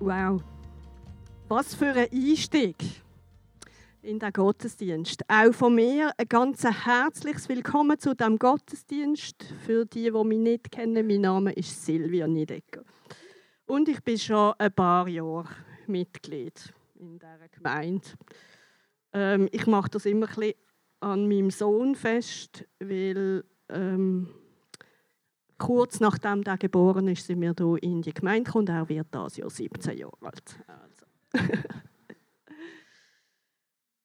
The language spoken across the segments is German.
Wow. Was für ein Einstieg in den Gottesdienst. Auch von mir ein ganz herzliches Willkommen zu dem Gottesdienst. Für die, die mich nicht kennen, mein Name ist Silvia Niedecker. Und ich bin schon ein paar Jahre Mitglied in dieser Gemeinde. Ähm, ich mache das immer ein bisschen an meinem Sohn fest, weil ähm, kurz nachdem er geboren ist, sind wir hier in die Gemeinde gekommen. Er wird das Jahr 17 Jahre alt. Also.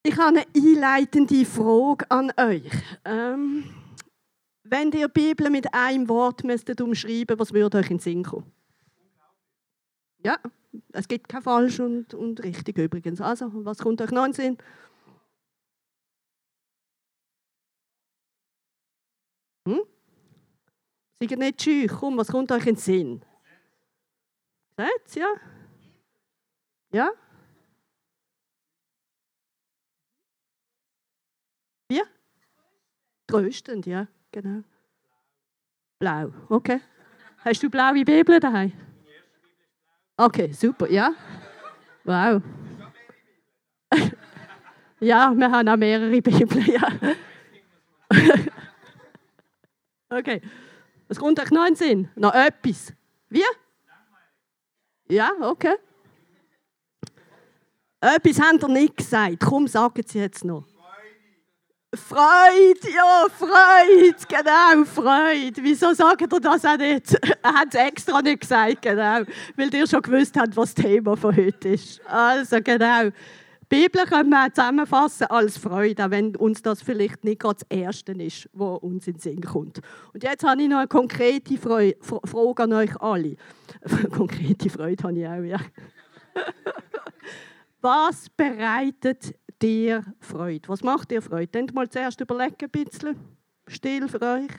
ich habe eine einleitende Frage an euch. Ähm, wenn ihr die Bibel mit einem Wort müsstet umschreiben, was würde euch in den Sinn kommen? Ja, es gibt kein falsch und, und richtig übrigens. Also, was kommt euch noch in den Sinn? Hm? Seid nicht scheu. Komm, was kommt euch in den Sinn? Seht's, ja? Ja? Wie? Tröstend, ja, genau. Blau, okay. Hast du blaue Bibel daheim? Okay, super, ja. Wow. ja, wir haben auch mehrere Bibeln, ja. okay. Was kommt euch noch in den Sinn? Noch etwas? Wie? Ja, okay. Etwas habt ihr nicht gesagt. Komm, sagen Sie jetzt noch. Freude, ja, Freude, genau, Freude. Wieso sagt ihr das auch nicht? Er hat es extra nicht gesagt, genau. Weil ihr schon gewusst habt, was das Thema von heute ist. Also, genau. Bibel können wir zusammenfassen als Freude, auch wenn uns das vielleicht nicht gerade das Erste ist, was uns in den Sinn kommt. Und jetzt habe ich noch eine konkrete Freude, Frage an euch alle. konkrete Freude habe ich auch, ja. Was bereitet dir Freude? Was macht dir Freude? Denkt mal zuerst überlegen ein bisschen. Still für euch.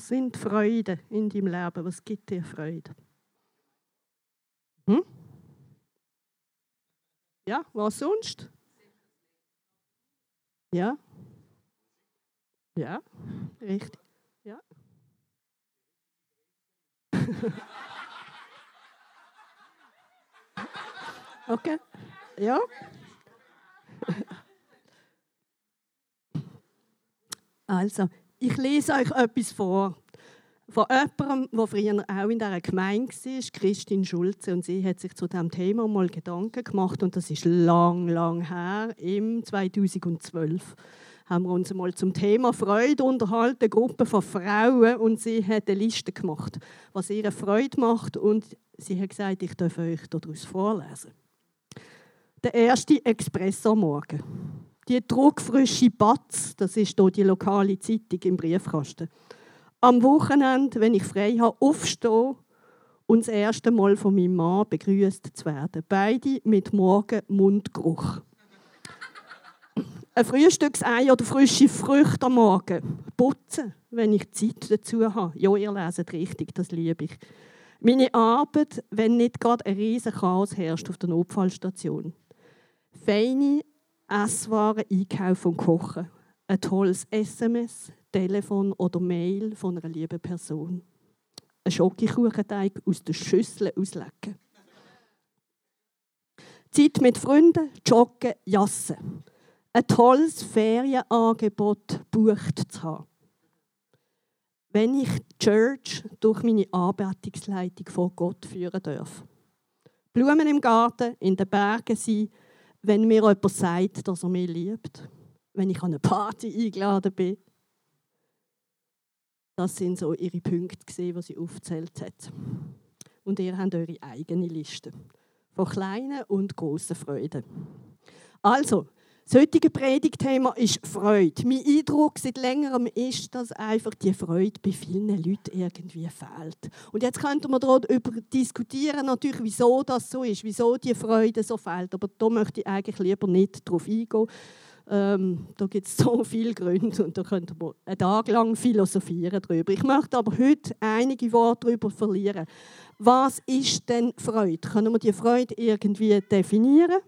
Was sind Freuden in deinem Leben? Was gibt dir Freude? Hm? Ja, was sonst? Ja. Ja, richtig. Ja. okay. Ja. Also, ich lese euch etwas vor. Von jemandem, der früher auch in dieser Gemeinde war, Christine Schulze. Und sie hat sich zu diesem Thema mal Gedanken gemacht. Und das ist lang, lang her, im 2012 haben wir uns mal zum Thema Freude unterhalten, Gruppe von Frauen, und sie hat eine Liste gemacht, was ihre Freude macht, und sie hat gesagt, ich darf euch daraus vorlesen. Der erste Expresso morgen die druckfrische Batz, das ist hier die lokale Zeitung im Briefkasten. Am Wochenende, wenn ich frei habe, aufstehen und das erste Mal von meinem Mann begrüßt zu werden. Beide mit morgen Mundgeruch. Ein Frühstücksei oder frische Früchte am Morgen. Putzen, wenn ich Zeit dazu habe. Ja, ihr leset richtig, das liebe ich. Meine Arbeit, wenn nicht gerade ein riesen Chaos herrscht auf der Notfallstation. Feine, Esswaren einkaufen und kochen. Ein tolles SMS, Telefon oder Mail von einer lieben Person. Ein Schokokuchenteig aus der Schüssel auslecken. Zeit mit Freunden, joggen, jassen. Ein tolles Ferienangebot bucht zu haben. Wenn ich die Church durch meine Anbetungsleitung vor Gott führen darf. Blumen im Garten, in den Bergen sein, wenn mir jemand sagt, dass er mich liebt, wenn ich an eine Party eingeladen bin. Das sind so ihre Punkte, die sie aufgezählt hat. Und ihr habt eure eigene Liste von kleinen und grossen Freuden. Also, das heutige Predigtthema ist Freude. Mein Eindruck seit längerem ist, dass einfach die Freude bei vielen Leuten irgendwie fehlt. Und jetzt könnte man darüber diskutieren, natürlich, wieso das so ist, wieso die Freude so fehlt. Aber da möchte ich eigentlich lieber nicht drauf eingehen. Ähm, da gibt es so viele Gründe und da könnte man einen Tag lang philosophieren darüber. Ich möchte aber heute einige Worte darüber verlieren. Was ist denn Freude? Können wir die Freude irgendwie definieren?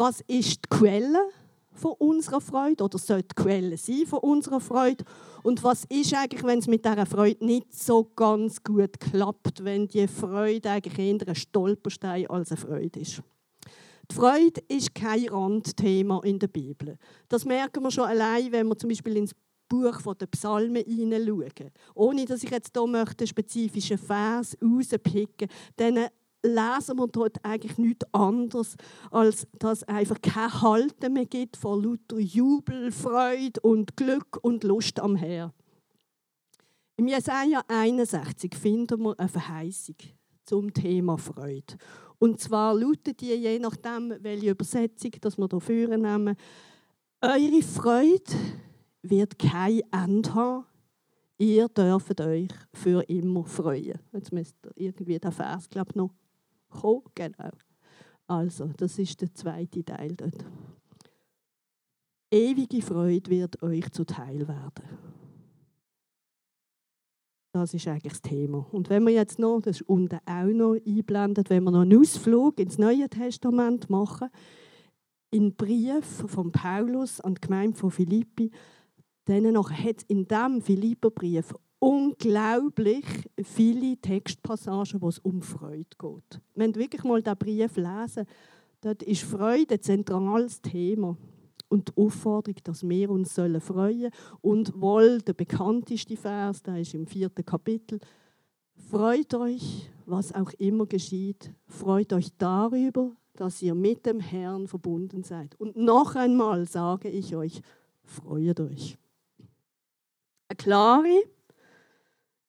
Was ist die Quelle von unserer Freude oder sollte die Quelle sein von unserer Freude? Und was ist eigentlich, wenn es mit dieser Freude nicht so ganz gut klappt, wenn die Freude eigentlich eher ein Stolperstein als eine Freude ist? Die Freude ist kein Randthema in der Bibel. Das merken wir schon allein, wenn wir zum Beispiel ins Buch der Psalmen hineinschauen. Ohne dass ich jetzt hier einen spezifischen Vers rauspicken möchte, lesen wir dort eigentlich nichts anderes, als dass es einfach kein Halten mehr gibt von lauter Jubel, Freude und Glück und Lust am Herrn. Im Jesaja 61 finden wir eine Verheißung zum Thema Freude. Und zwar lautet die, je nachdem, welche Übersetzung das wir hier nehmen, eure Freude wird kein Ende haben. Ihr dürft euch für immer freuen. Jetzt müsst ihr irgendwie den Vers, glaube ich, noch kommen. Genau. Also, das ist der zweite Teil dort. Ewige Freude wird euch zuteil werden. Das ist eigentlich das Thema. Und wenn wir jetzt noch, das ist unten auch noch einblendet, wenn wir noch einen Ausflug ins Neue Testament machen, in Brief von Paulus an die Gemeinde von Philippi, dann hat es in diesem Philipperbrief unglaublich viele Textpassagen, wo es um Freude geht. Wenn wir wirklich mal diesen Brief lesen, dort ist Freude ein zentrales Thema. Und die Aufforderung, dass wir uns freuen sollen. Und wohl der bekannteste Vers, der ist im vierten Kapitel. Freut euch, was auch immer geschieht. Freut euch darüber, dass ihr mit dem Herrn verbunden seid. Und noch einmal sage ich euch, freut euch. Eine klare,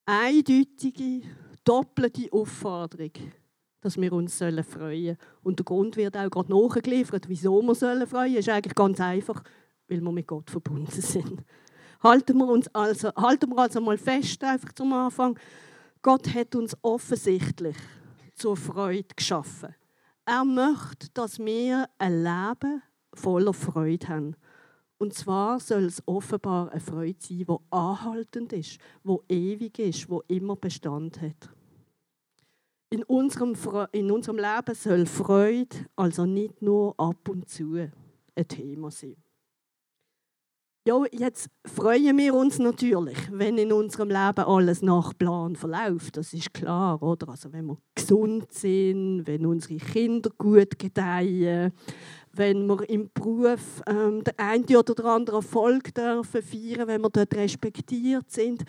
eindeutige, doppelte Aufforderung, dass wir uns freuen sollen. Und der Grund wird auch gerade nachgeliefert, wieso wir sollen freuen, ist eigentlich ganz einfach, weil wir mit Gott verbunden sind. Halten wir uns also, halten wir also mal fest, einfach zum Anfang, Gott hat uns offensichtlich zur Freude geschaffen. Er möchte, dass wir ein Leben voller Freude haben. Und zwar soll es offenbar eine Freude sein, die anhaltend ist, die ewig ist, die immer Bestand hat. In unserem, in unserem Leben soll Freude also nicht nur ab und zu ein Thema sein. Ja, jetzt freuen wir uns natürlich, wenn in unserem Leben alles nach Plan verläuft. Das ist klar, oder? Also wenn wir gesund sind, wenn unsere Kinder gut gedeihen, wenn wir im Beruf ähm, der eine oder der andere Erfolg dürfen feiern, wenn wir dort respektiert sind.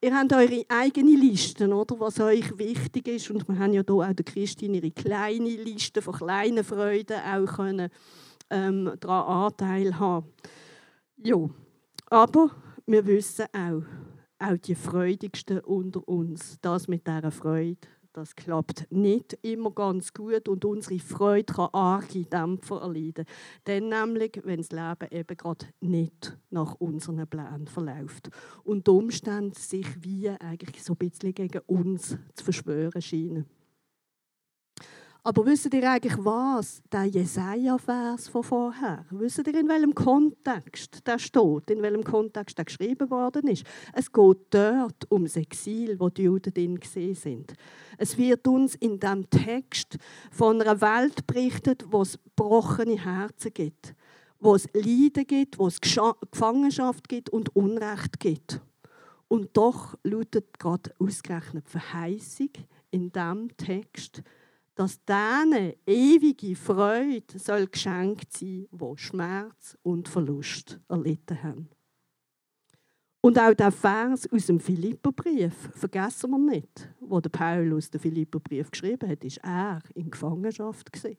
Ihr habt eure eigene Listen, oder, was euch wichtig ist. Und wir haben ja hier auch der Christine ihre kleine Liste von kleinen Freuden auch können, ähm, daran Anteil haben. Ja, aber wir wissen auch, auch die Freudigsten unter uns, das mit dieser Freude, das klappt nicht immer ganz gut und unsere Freude kann arge Dämpfer erleiden. Dann nämlich, wenn das Leben eben gerade nicht nach unseren Plänen verläuft und die Umstände sich wie eigentlich so ein bisschen gegen uns zu verschwören scheinen. Aber wisst ihr eigentlich was? Der Jesaja-Vers von vorher. Wisst ihr, in welchem Kontext der steht? In welchem Kontext der geschrieben worden ist? Es geht dort ums Exil, wo die Juden drin gesehen sind. Es wird uns in diesem Text von einer Welt berichtet, wo es gebrochene Herzen gibt, wo es Leiden gibt, wo es Gefangenschaft gibt und Unrecht gibt. Und doch lautet gerade ausgerechnet Verheißung in diesem Text, dass denen ewige Freude soll geschenkt sein, wo Schmerz und Verlust erlitten haben. Und auch der Vers aus dem Philipperbrief vergessen wir nicht, wo der Paulus den Philipperbrief geschrieben hat, ist er in Gefangenschaft gewesen.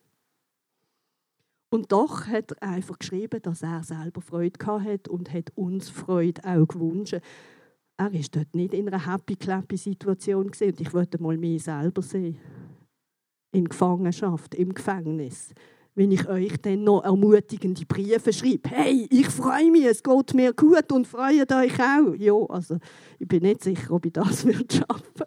Und doch hat er einfach geschrieben, dass er selber Freude hat und hat uns Freude auch gewünscht. Er ist dort nicht in einer happy-clappy-Situation und ich wollte mal mich selber sehen in Gefangenschaft, im Gefängnis, wenn ich euch dann noch ermutigende Briefe schreibe. Hey, ich freue mich, es geht mir gut und freut euch auch. Ja, also ich bin nicht sicher, ob ich das schaffen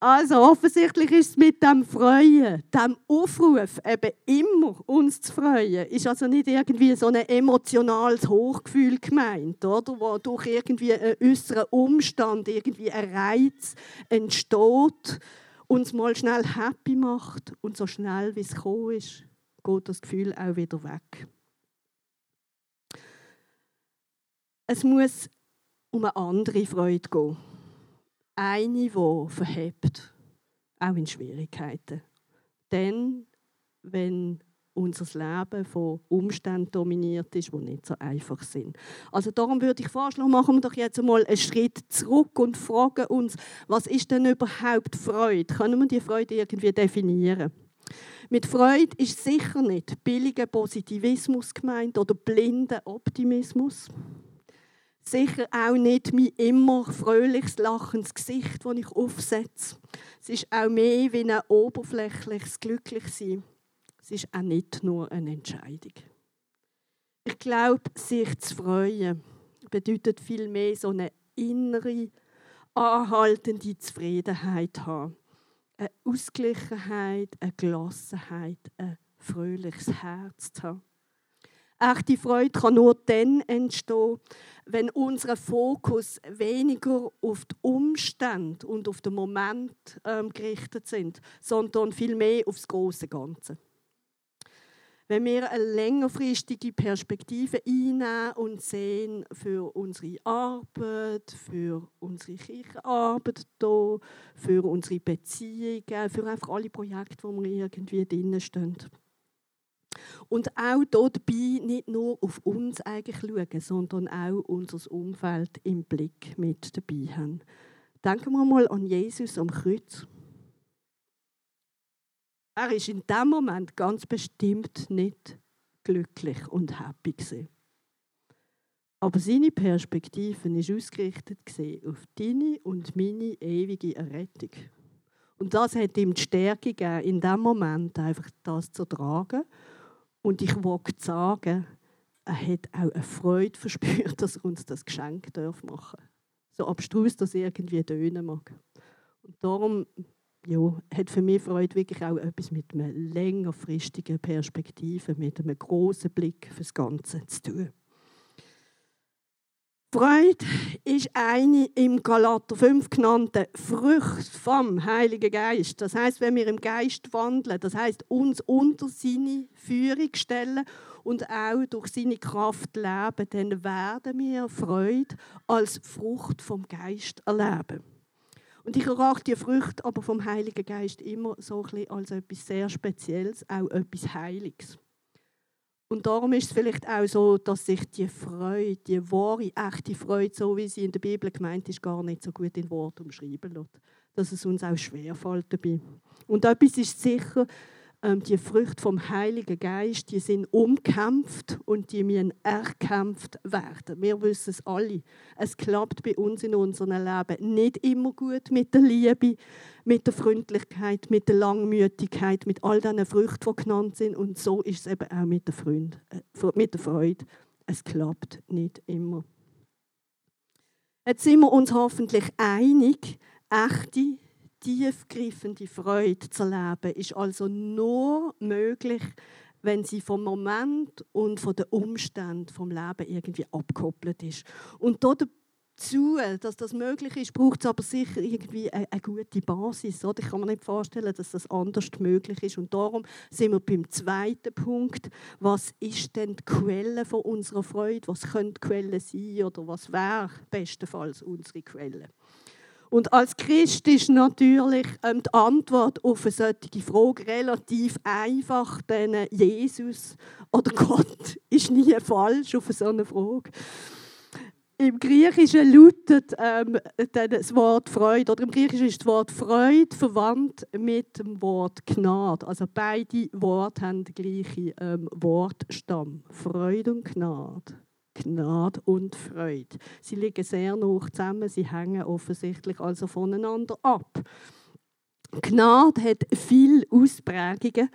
Also offensichtlich ist es mit dem Freuen, dem Aufruf, eben immer uns zu freuen, ist also nicht irgendwie so ein emotionales Hochgefühl gemeint, oder? wo durch irgendwie einen äußeren Umstand, irgendwie ein Reiz entsteht, uns mal schnell happy macht und so schnell wie es gekommen ist, geht das Gefühl auch wieder weg. Es muss um eine andere Freude gehen. Eine, die verhebt, auch in Schwierigkeiten. Denn wenn unser Leben von Umständen dominiert ist, die nicht so einfach sind. Also darum würde ich vorschlagen, machen wir doch jetzt einmal einen Schritt zurück und fragen uns, was ist denn überhaupt Freude? Können wir die Freude irgendwie definieren? Mit Freude ist sicher nicht billiger Positivismus gemeint oder blinder Optimismus. Sicher auch nicht mein immer fröhliches, lachendes Gesicht, das ich aufsetze. Es ist auch mehr wie ein oberflächliches Glücklichsein. Es ist auch nicht nur eine Entscheidung. Ich glaube, sich zu freuen bedeutet vielmehr so eine innere, anhaltende Zufriedenheit haben. Eine Ausgeglichenheit, eine Gelassenheit, ein fröhliches Herz zu haben. Echte Freude kann nur dann entstehen, wenn unser Fokus weniger auf die Umstände und auf den Moment ähm, gerichtet sind, sondern vielmehr auf das große Ganze. Wenn wir eine längerfristige Perspektive einnehmen und sehen für unsere Arbeit, für unsere Kirchenarbeit hier, für unsere Beziehungen, für einfach alle Projekte, wo wir irgendwie drinnen stehen und auch dabei nicht nur auf uns eigentlich schauen, sondern auch unser Umfeld im Blick mit dabei haben. Denken wir mal an Jesus am Kreuz. Er ist in dem Moment ganz bestimmt nicht glücklich und happy gewesen. Aber seine Perspektive ist ausgerichtet auf deine und meine ewige Errettung. Und das hat ihm die Stärke gegeben, in dem Moment einfach das zu tragen und ich wage sagen, er hat auch eine Freude verspürt, dass er uns das Geschenk machen darf. So abstrus das irgendwie tönen mag. Und darum ja, hat für mich Freude wirklich auch etwas mit einer längerfristigen Perspektive, mit einem großen Blick fürs Ganze zu tun. Freude ist eine im Galater 5 genannte Frucht vom Heiligen Geist. Das heißt, wenn wir im Geist wandeln, das heißt uns unter seine Führung stellen und auch durch seine Kraft leben, dann werden wir Freude als Frucht vom Geist erleben. Und ich erachte die Frucht aber vom Heiligen Geist immer so ein bisschen als etwas sehr Spezielles, auch etwas Heiliges. Und darum ist es vielleicht auch so, dass sich die Freude, die wahre, echte Freude, so wie sie in der Bibel gemeint ist, gar nicht so gut in Worten umschreiben lässt. Dass es uns auch schwerfällt dabei. Und etwas ist sicher, die Früchte vom Heiligen Geist, die sind umkämpft und die müssen erkämpft werden. Wir wissen es alle. Es klappt bei uns in unserem Leben nicht immer gut mit der Liebe, mit der Freundlichkeit, mit der Langmütigkeit, mit all diesen Früchten, die genannt sind. Und so ist es eben auch mit der, Freund, äh, mit der Freude. Es klappt nicht immer. Jetzt sind wir uns hoffentlich einig, echte tiefgreifende Freude zu erleben, ist also nur möglich, wenn sie vom Moment und von den Umständen vom Leben irgendwie abgekoppelt ist. Und dazu, dass das möglich ist, braucht es aber sicher irgendwie eine, eine gute Basis. Oder? Ich kann mir nicht vorstellen, dass das anders möglich ist. Und darum sind wir beim zweiten Punkt. Was ist denn die Quelle von unserer Freude? Was könnte die Quelle sein oder was wäre bestenfalls unsere Quelle? Und als Christ ist natürlich ähm, die Antwort auf eine solche Frage relativ einfach, denn Jesus oder Gott ist nie falsch auf so eine Frage. Im Griechischen lautet ähm, das Wort Freude, oder im Griechischen ist das Wort Freude verwandt mit dem Wort Gnade. Also beide Worte haben den gleichen ähm, Wortstamm. Freude und Gnade. Gnade und Freude. Sie liegen sehr nah zusammen, sie hängen offensichtlich also voneinander ab. Gnade hat viele Ausprägungen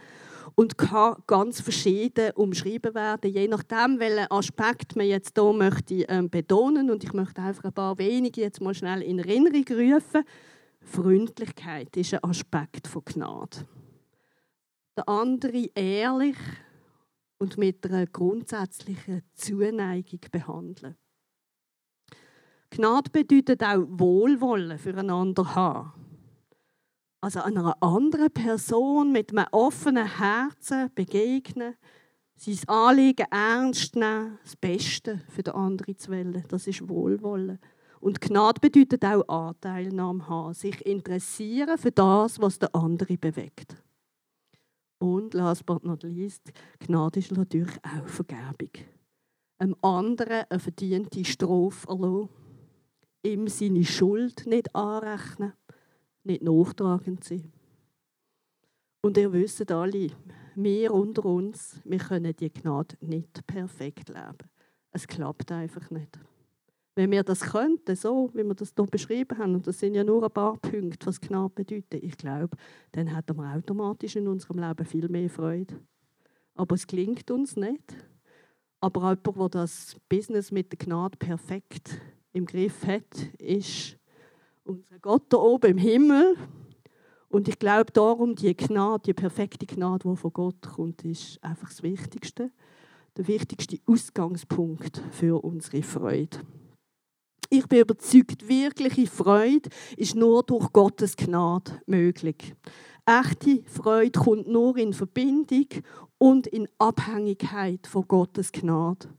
und kann ganz verschieden umschrieben werden, je nachdem, welchen Aspekt man jetzt hier möchte ähm, betonen. Und ich möchte einfach ein paar wenige jetzt mal schnell in Erinnerung rufen. Freundlichkeit ist ein Aspekt von Gnade. Der andere ehrlich, und mit einer grundsätzlichen Zuneigung behandeln. Gnade bedeutet auch Wohlwollen füreinander haben. Also einer anderen Person mit einem offenen Herzen begegnen, sein Anliegen ernst nehmen, das Beste für den anderen zu wählen, das ist Wohlwollen. Und Gnade bedeutet auch Anteilnahme haben, sich interessieren für das, was der andere bewegt. Und last but not least, Gnade ist natürlich auch Vergebung. Einem anderen eine verdiente Strophe erlassen, ihm seine Schuld nicht anrechnen, nicht nachtragend sein. Und ihr wisst alle, wir unter uns, wir können die Gnade nicht perfekt leben. Es klappt einfach nicht. Wenn wir das könnten, so wie wir das hier beschrieben haben, und das sind ja nur ein paar Punkte, was Gnade bedeutet, ich glaube, dann hätten wir automatisch in unserem Leben viel mehr Freude. Aber es klingt uns nicht. Aber jemand, der das Business mit der Gnade perfekt im Griff hat, ist unser Gott da oben im Himmel. Und ich glaube darum, die Gnade, die perfekte Gnade, die von Gott kommt, ist einfach das Wichtigste. Der wichtigste Ausgangspunkt für unsere Freude. Ich bin überzeugt, wirkliche Freude ist nur durch Gottes Gnade möglich. Echte Freude kommt nur in Verbindung und in Abhängigkeit von Gottes Gnade.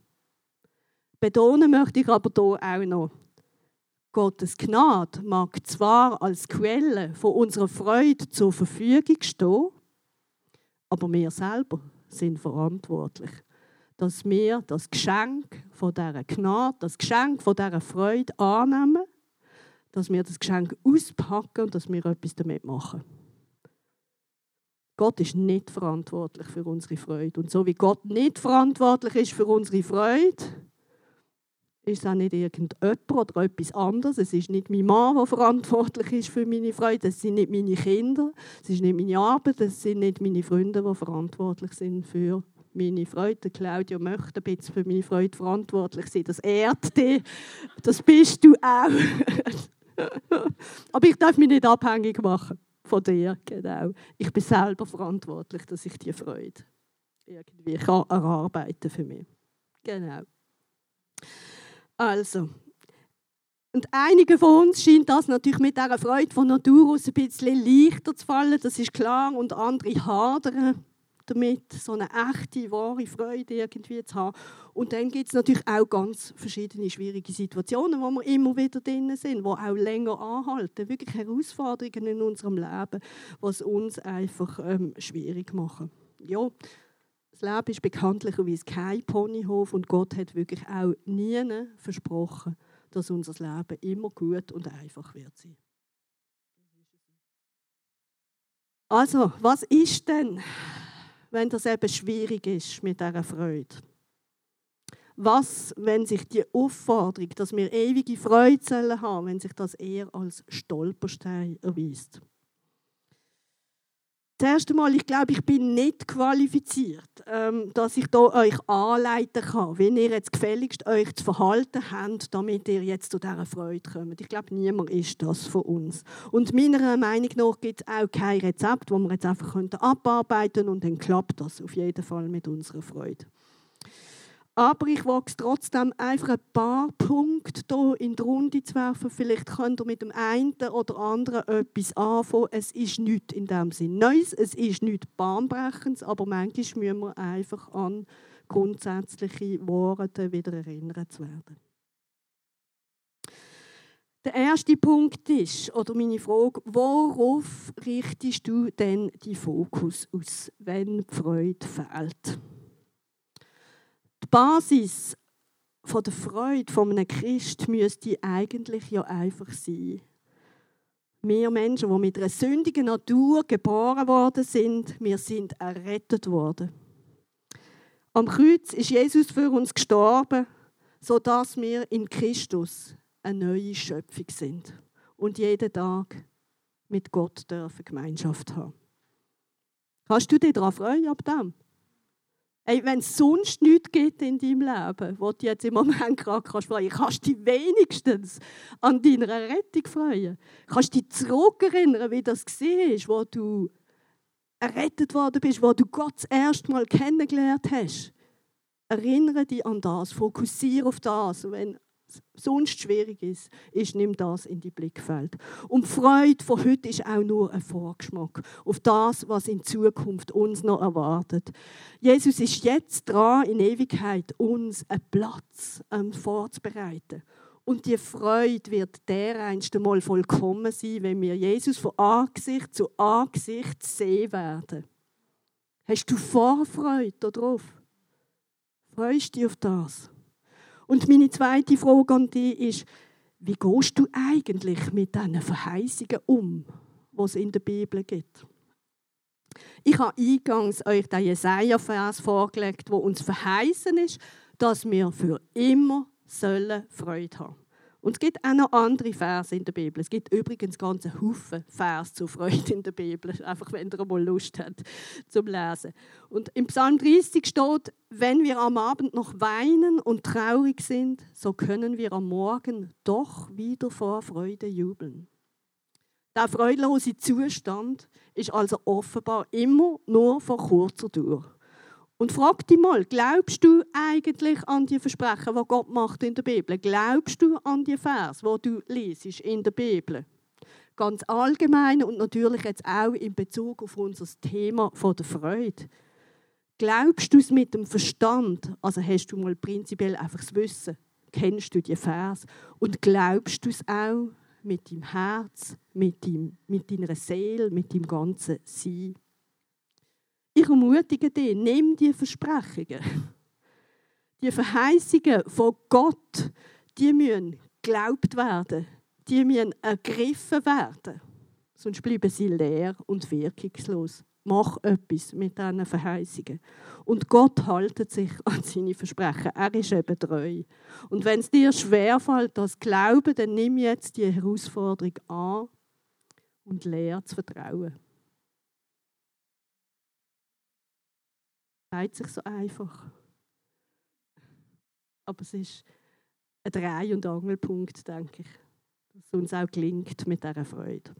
Betonen möchte ich aber hier auch noch, Gottes Gnade mag zwar als Quelle von unserer Freude zur Verfügung stehen, aber wir selber sind verantwortlich dass wir das Geschenk von dieser Gnade, das Geschenk von dieser Freude annehmen, dass wir das Geschenk auspacken und dass wir etwas damit machen. Gott ist nicht verantwortlich für unsere Freude. Und so wie Gott nicht verantwortlich ist für unsere Freude, ist es auch nicht irgendjemand oder etwas anderes. Es ist nicht mein Mann, der verantwortlich ist für meine Freude. Es sind nicht meine Kinder. Es ist nicht meine Arbeit. Es sind nicht meine Freunde, die verantwortlich sind für meine Freude. Claudia möchte ein bisschen für meine Freude verantwortlich sein. Das ehrt dich. Das bist du auch. Aber ich darf mich nicht abhängig machen von dir. Genau. Ich bin selber verantwortlich, dass ich die Freude irgendwie kann erarbeiten für mich. Genau. Also, und einigen von uns scheint das natürlich mit dieser Freude von Natur aus ein bisschen leichter zu fallen, das ist klar, und andere hadern damit, so eine echte, wahre Freude irgendwie zu haben. Und dann gibt es natürlich auch ganz verschiedene schwierige Situationen, wo wir immer wieder drin sind, die auch länger anhalten. Wirklich Herausforderungen in unserem Leben, was uns einfach ähm, schwierig machen. Ja, das Leben ist bekanntlicherweise kein Ponyhof und Gott hat wirklich auch nie versprochen, dass unser Leben immer gut und einfach wird sein. Also, was ist denn wenn das eben schwierig ist mit dieser Freude? Was, wenn sich die Aufforderung, dass wir ewige Freude haben, wenn sich das eher als Stolperstein erweist? Das erste Mal, ich glaube, ich bin nicht qualifiziert, ähm, dass ich da euch anleiten kann, wie ihr jetzt gefälligst euch zu verhalten habt, damit ihr jetzt zu dieser Freude kommt. Ich glaube, niemand ist das von uns. Und meiner Meinung nach gibt es auch kein Rezept, das wir jetzt einfach abarbeiten können und dann klappt das auf jeden Fall mit unserer Freude. Aber ich wage es trotzdem einfach ein paar Punkte hier in die Runde zu werfen. Vielleicht könnt ihr mit dem einen oder anderen etwas anfangen. Es ist nichts in dem Sinn Neues, es ist nichts Bahnbrechendes, aber manchmal müssen wir einfach an grundsätzliche Worte wieder erinnert zu werden. Der erste Punkt ist, oder meine Frage, worauf richtest du denn die Fokus aus, wenn die Freude fehlt? Die Basis von der Freude von einem Christ müsste eigentlich ja einfach sein. Wir Menschen, die mit einer sündigen Natur geboren worden sind, wir sind errettet worden. Am Kreuz ist Jesus für uns gestorben, sodass wir in Christus eine neue Schöpfung sind und jeden Tag mit Gott dürfen Gemeinschaft haben. Kannst du dich daran freuen ab dem? Wenn es sonst nichts gibt in deinem Leben, wo du jetzt im Moment gerade kannst freuen kannst, du dich wenigstens an deiner Rettung freuen. Kannst du dich zurückerinnern, wie das war, wo du errettet worden bist, wo du Gott das erste Mal kennengelernt hast. Erinnere dich an das, fokussiere auf das. Und wenn sonst schwierig ist, ist, nimm das in die Blickfeld. Und die Freude von heute ist auch nur ein Vorgeschmack auf das, was in Zukunft uns noch erwartet. Jesus ist jetzt dran, in Ewigkeit uns einen Platz ähm, vorzubereiten. Und die Freude wird dereinst einmal vollkommen sein, wenn wir Jesus von Angesicht zu Angesicht sehen werden. Hast du Vorfreude darauf? Freust du dich auf das? Und meine zweite Frage an dich ist, wie gehst du eigentlich mit diesen Verheißungen um, die es in der Bibel gibt? Ich habe eingangs euch den Jesaja-Vers vorgelegt, wo uns verheißen ist, dass wir für immer sollen Freude haben. Und es gibt auch noch andere Verse in der Bibel. Es gibt übrigens ganze Haufen Vers zur Freude in der Bibel, einfach wenn ihr mal Lust habt zum Lesen. Und im Psalm 30 steht, wenn wir am Abend noch weinen und traurig sind, so können wir am Morgen doch wieder vor Freude jubeln. Der freudlose Zustand ist also offenbar immer nur von kurzer Dauer. Und frag dich mal, glaubst du eigentlich an die Versprechen, die Gott macht in der Bibel? Glaubst du an die Vers, wo du liest in der Bibel? Ganz allgemein und natürlich jetzt auch in Bezug auf unser Thema von der Freude. Glaubst du es mit dem Verstand? Also hast du mal prinzipiell einfach das Wissen? Kennst du die Vers? Und glaubst du es auch mit deinem Herz, mit, deinem, mit deiner Seele, mit deinem ganzen Sein? Ich ermutige dich, nimm die Versprechungen, die Verheißungen von Gott, die müssen geglaubt werden, die müssen ergriffen werden. Sonst bleiben sie leer und wirkungslos. Mach etwas mit diesen Verheißungen. Und Gott haltet sich an seine Versprechen. Er ist eben treu. Und wenn es dir schwerfällt, das Glauben, dann nimm jetzt die Herausforderung an und lehr zu vertrauen. Sagt sich so einfach. Aber es ist ein Dreh- und Angelpunkt, denke ich, dass es uns auch gelingt mit dieser Freude.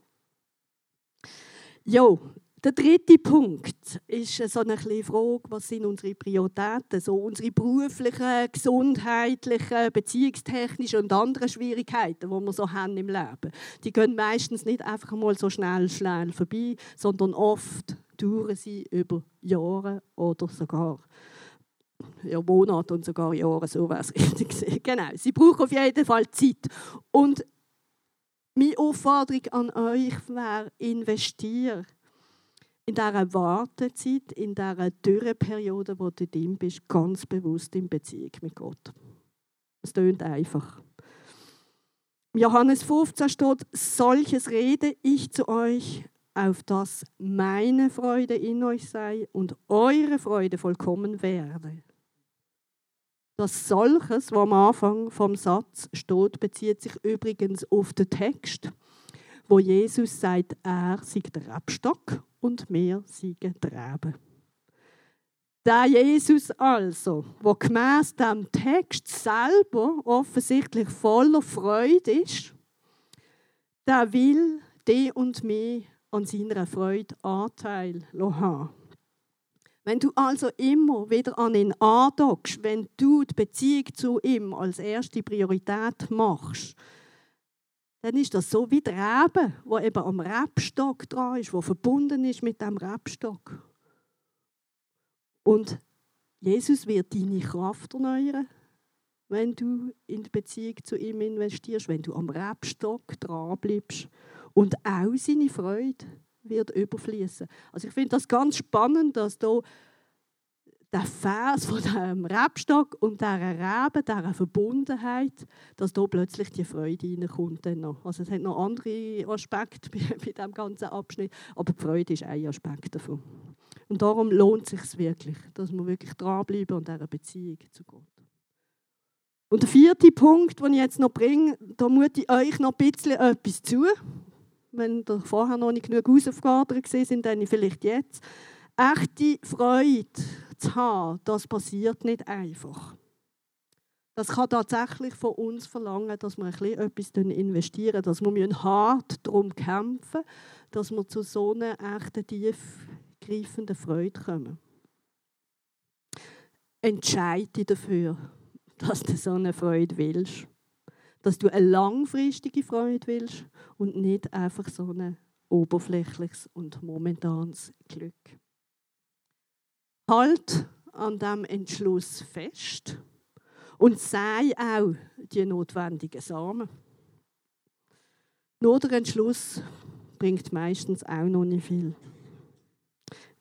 Jo, der dritte Punkt ist so eine Frage, was sind unsere Prioritäten, so unsere beruflichen, gesundheitlichen, beziehungstechnischen und anderen Schwierigkeiten, die wir so haben im Leben. Die gehen meistens nicht einfach mal so schnell, schnell vorbei, sondern oft dauern sie über Jahre oder sogar ja, Monate und sogar Jahre, so wäre es richtig Genau, sie brauchen auf jeden Fall Zeit. Und meine Aufforderung an euch wäre, investieren in dieser Wartezeit, in dieser Dürreperiode, wo du drin bist, ganz bewusst in Beziehung mit Gott. Es tönt einfach. Johannes 15 steht, solches rede ich zu euch, auf dass meine Freude in euch sei und eure Freude vollkommen werde. Das Solches, was am Anfang vom Satz steht, bezieht sich übrigens auf den Text, wo Jesus sagt, er sei der Rebstock und wir seien der Reben. Der Jesus also, der gemäß dem Text selber offensichtlich voller Freude ist, der will die und mich an seiner Freude Anteil haben. Wenn du also immer wieder an ihn andockst, wenn du die Beziehung zu ihm als erste Priorität machst, dann ist das so wie der Reben, der eben am Rebstock dran ist, der verbunden ist mit dem Rebstock. Und Jesus wird deine Kraft erneuern, wenn du in die Beziehung zu ihm investierst, wenn du am Rebstock dran bleibst und auch seine Freude wird überfließen. Also ich finde das ganz spannend, dass da der Vers von dem Rebstock und dieser Rebe, dieser Verbundenheit, dass da plötzlich die Freude reinkommt. Also es hat noch andere Aspekte bei, bei diesem ganzen Abschnitt, aber die Freude ist ein Aspekt davon. Und darum lohnt es sich wirklich, dass wir wirklich dranbleiben an dieser Beziehung zu Gott. Und der vierte Punkt, den ich jetzt noch bringe, da mute ich euch noch ein bisschen etwas zu wenn ihr vorher noch nicht genug herausgefordert sind, dann vielleicht jetzt. Echte Freude zu haben, das passiert nicht einfach. Das kann tatsächlich von uns verlangen, dass wir ein bisschen etwas investieren, dass wir hart darum kämpfen dass wir zu so einer echten, tiefgreifenden Freude kommen. Entscheide dafür, dass du so eine Freude willst. dass du eine langfristige Freude willst und nicht einfach so ein oberflächliches und momentanes Glück. Halt an dem Entschluss fest und sei auch die notwendigen Samen. Nur der Entschluss bringt meistens auch noch nicht viel.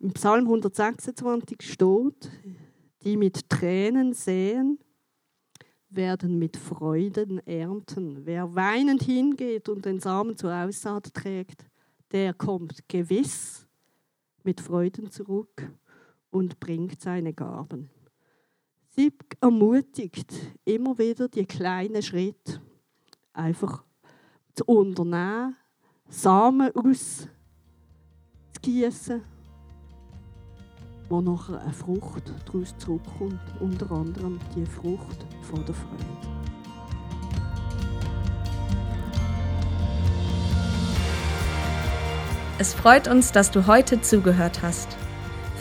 Im Psalm 126 steht, die mit Tränen säen, werden mit Freuden ernten. Wer weinend hingeht und den Samen zur Aussaat trägt, der kommt gewiss mit Freuden zurück und bringt seine Gaben. Sie ermutigt immer wieder die kleinen Schritte einfach zu unternehmen, Samen auszugießen, wo nachher eine Frucht daraus zurückkommt, unter anderem die Frucht von der Freude. Es freut uns, dass du heute zugehört hast.